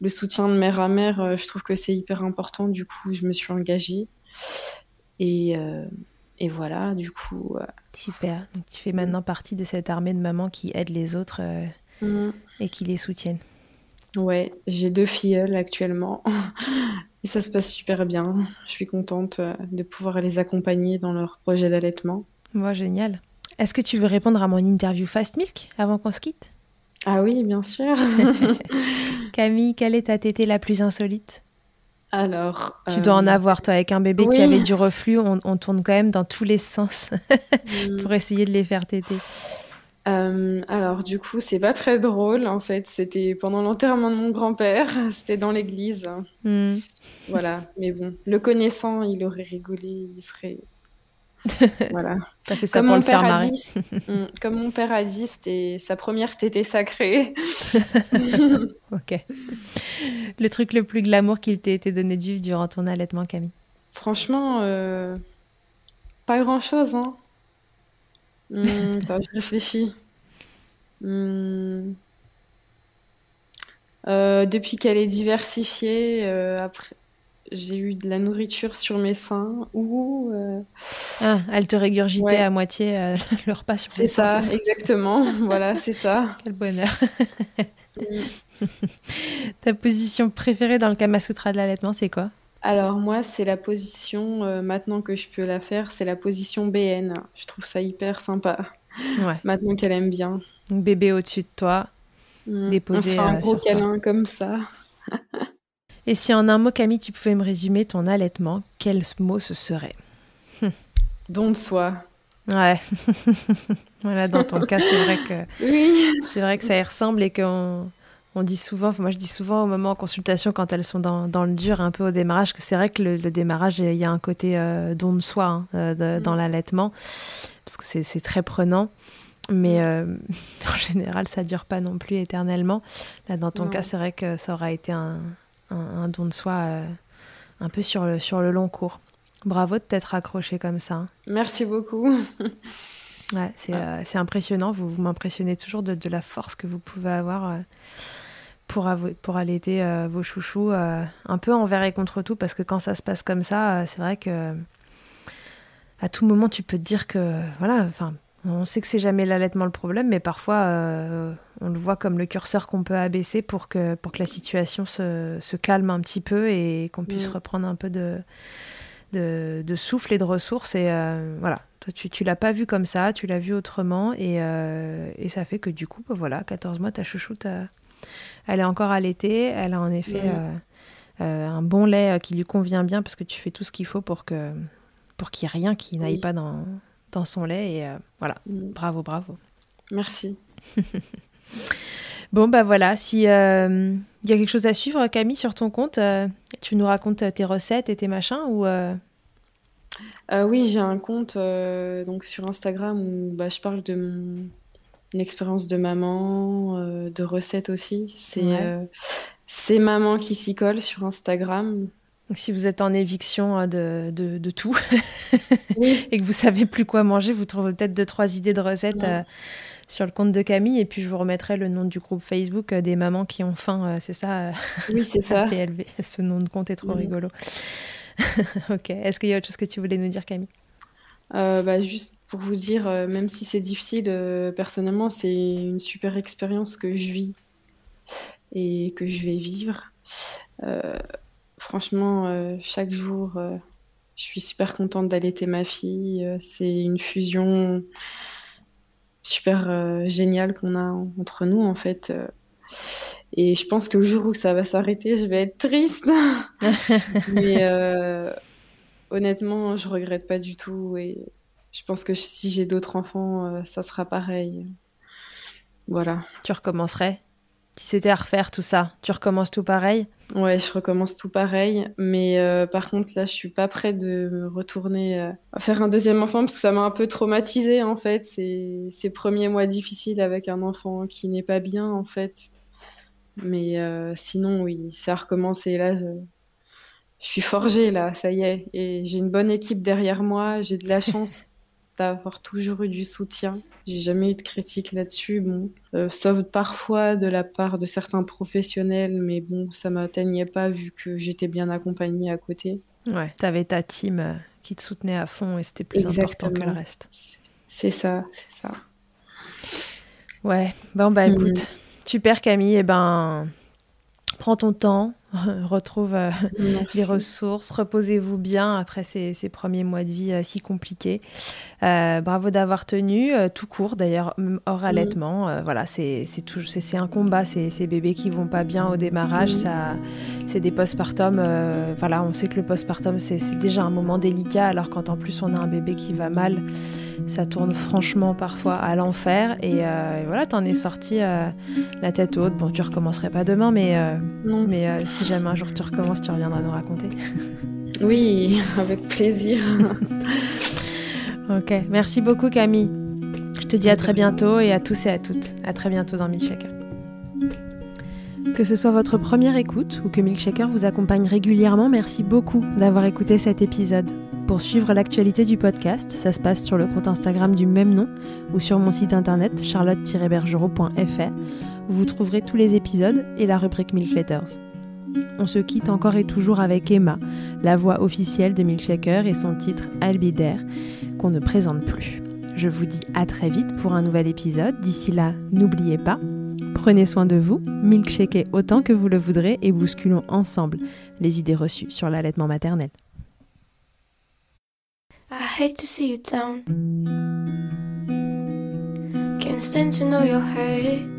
le soutien de mère à mère, je trouve que c'est hyper important. Du coup, je me suis engagée et, et voilà, du coup. Super. Donc, tu fais maintenant partie de cette armée de mamans qui aident les autres mmh. Et qui les soutiennent. Ouais, j'ai deux filleules actuellement et ça se passe super bien. Je suis contente euh, de pouvoir les accompagner dans leur projet d'allaitement. Moi, génial. Est-ce que tu veux répondre à mon interview Fast Milk avant qu'on se quitte? Ah oui, bien sûr. Camille, quelle est ta tétée la plus insolite? Alors, tu dois en euh, avoir, toi, avec un bébé qui avait du reflux, on, tourne quand même dans tous les sens pour essayer de les faire téter. Euh, alors du coup, c'est pas très drôle en fait. C'était pendant l'enterrement de mon grand-père. C'était dans l'église. Hmm. Voilà. Mais bon, le connaissant, il aurait rigolé. Il serait voilà. comme, mon père a dit, hmm, comme mon père a dit, c'était sa première tétée sacrée. ok. Le truc le plus glamour qu'il t'ait été donné de vivre durant ton allaitement, Camille? Franchement, euh, pas grand-chose. Hein. Hmm, je réfléchis. Hmm. Euh, depuis qu'elle est diversifiée, euh, après, j'ai eu de la nourriture sur mes seins ou. Euh, ah, elle te régurgitait à moitié le repas sur C'est ça, exactement. voilà, c'est ça. Quel bonheur. Hmm. Ta position préférée dans le Kama Sutra de l'allaitement, c'est quoi? Alors moi, c'est la position, euh, maintenant que je peux la faire, c'est la position BN. Je trouve ça hyper sympa. Ouais. Maintenant qu'elle aime bien. Bébé au-dessus de toi, mmh. déposé. On se fait un euh, gros câlin comme ça. Et si en un mot, Camille, tu pouvais me résumer ton allaitement, quel mot ce serait? Don de soi. Ouais. voilà, dans ton cas, c'est vrai que oui. c'est vrai que ça y ressemble et qu'on on dit souvent, moi je dis souvent aux mamans en consultation quand elles sont dans, le dur, un peu au démarrage, que c'est vrai que le, démarrage, il y a un côté euh, don de soi hein, euh, dans mm. l'allaitement, parce que c'est très prenant. Mais mm. euh, en général, ça dure pas non plus éternellement. Là, dans ton cas, c'est vrai que ça aura été un, don de soi un peu sur le, sur le long cours. Bravo de t'être accroché comme ça. Hein. Merci beaucoup. Ouais, c'est impressionnant. Vous, vous m'impressionnez toujours de, de, la force que vous pouvez avoir pour, pour allaiter euh, vos chouchous euh, un peu envers et contre tout parce que quand ça se passe comme ça, euh, c'est vrai que à tout moment tu peux te dire que voilà, enfin on sait que c'est jamais l'allaitement le problème, mais parfois on le voit comme le curseur qu'on peut abaisser pour que, pour que la situation se, se calme un petit peu et qu'on puisse mm. reprendre un peu de, de, de, souffle et de ressources. Et voilà, toi tu, tu l'as pas vu comme ça, tu l'as vu autrement et, et, ça fait que du coup, bah, voilà, 14 mois, ta chouchoute elle est encore allaitée. Elle a en effet mm. euh, euh, un bon lait euh, qui lui convient bien parce que tu fais tout ce qu'il faut pour que pour qu'il n'y ait rien qui n'aille pas dans, dans son lait. Et voilà, mm. bravo, bravo. Merci. Bon, bah voilà, si il y a quelque chose à suivre, Camille, sur ton compte, tu nous racontes tes recettes et tes machins ou Oui, j'ai un compte donc sur Instagram où bah, je parle de mon, une expérience de maman, euh, de recettes aussi. C'est euh, c'est maman qui s'y colle sur Instagram. si vous êtes en éviction euh, de, de, tout et que vous savez plus quoi manger, vous trouvez peut-être deux trois idées de recettes sur le compte de Camille et puis je vous remettrai le nom du groupe Facebook des mamans qui ont faim. c'est ça. Oui, c'est ça. PLV. Ce nom de compte est trop rigolo. ok. Est-ce qu'il y a autre chose que tu voulais nous dire, Camille? Bah, juste pour vous dire, euh, même si c'est difficile, euh, personnellement, c'est une super expérience que je vis et que je vais vivre. Euh, franchement, chaque jour, je suis super contente d'allaiter ma fille. c'est une fusion super géniale qu'on a entre nous, en fait. Et je pense que le jour où ça va s'arrêter, je vais être triste. Mais honnêtement, je regrette pas du tout. Et je pense que si j'ai d'autres enfants, euh, ça sera pareil. Voilà. Tu recommencerais? Si c'était à refaire tout ça, tu recommences tout pareil? Ouais, je recommence tout pareil. Mais euh, par contre, là, je suis pas prête de retourner euh, à faire un deuxième enfant parce que ça m'a un peu traumatisée, en fait. Ces, ces premiers mois difficiles avec un enfant qui n'est pas bien, en fait. Mais sinon, oui, ça a recommencé. Là, je, je suis forgée, là, ça y est. Et j'ai une bonne équipe derrière moi. J'ai de la chance d'avoir toujours eu du soutien. J'ai jamais eu de critique là-dessus, bon, euh, sauf parfois de la part de certains professionnels, mais bon, ça m'atteignait pas vu que j'étais bien accompagnée à côté. Ouais, t'avais ta team euh, qui te soutenait à fond et c'était plus important que le reste. C'est ça, c'est ça. Ouais, bon bah mhm. écoute, super Camille, et eh ben prends ton temps, retrouve euh, les ressources, reposez-vous bien après ces, premiers mois de vie euh, si compliqués. Euh, bravo d'avoir tenu, tout court d'ailleurs, hors allaitement. voilà, c'est un combat, ces, bébés qui vont pas bien au démarrage, ça, c'est des postpartum. voilà, on sait que le postpartum c'est déjà un moment délicat, alors quand en plus on a un bébé qui va mal ça tourne franchement parfois à l'enfer. Et, voilà, t'en es sorti la tête haute. Bon, tu recommencerais pas demain, mais, non. mais si jamais un jour tu recommences, tu reviendras nous raconter. oui, avec plaisir. ok, merci beaucoup Camille. Je te dis à très bientôt et à tous et à toutes. À très bientôt dans Milkshaker. Que ce soit votre première écoute ou que Milkshaker vous accompagne régulièrement, merci beaucoup d'avoir écouté cet épisode. Pour suivre l'actualité du podcast, ça se passe sur le compte Instagram du même nom ou sur mon site internet charlotte-bergerot.fr où vous trouverez tous les épisodes et la rubrique Milk Letters. On se quitte encore et toujours avec Emma, la voix officielle de Milkshaker et son titre Albidaire, qu'on ne présente plus. Je vous dis à très vite pour un nouvel épisode. D'ici là, n'oubliez pas, prenez soin de vous, milkshakez autant que vous le voudrez et bousculons ensemble les idées reçues sur l'allaitement maternel. I hate to see you down. Can't stand to know hurt.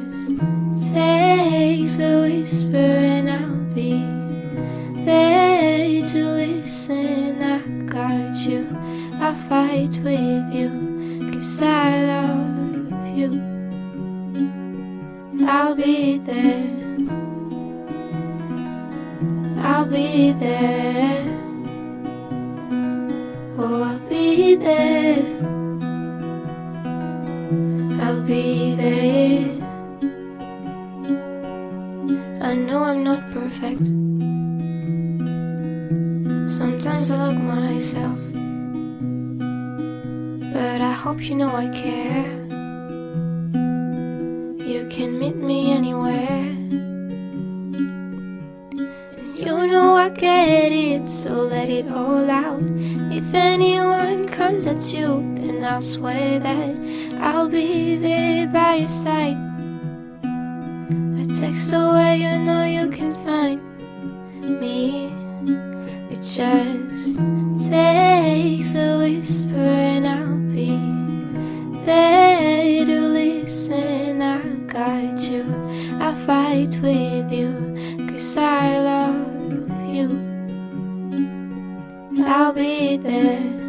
I'll be there.